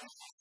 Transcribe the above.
Thank you.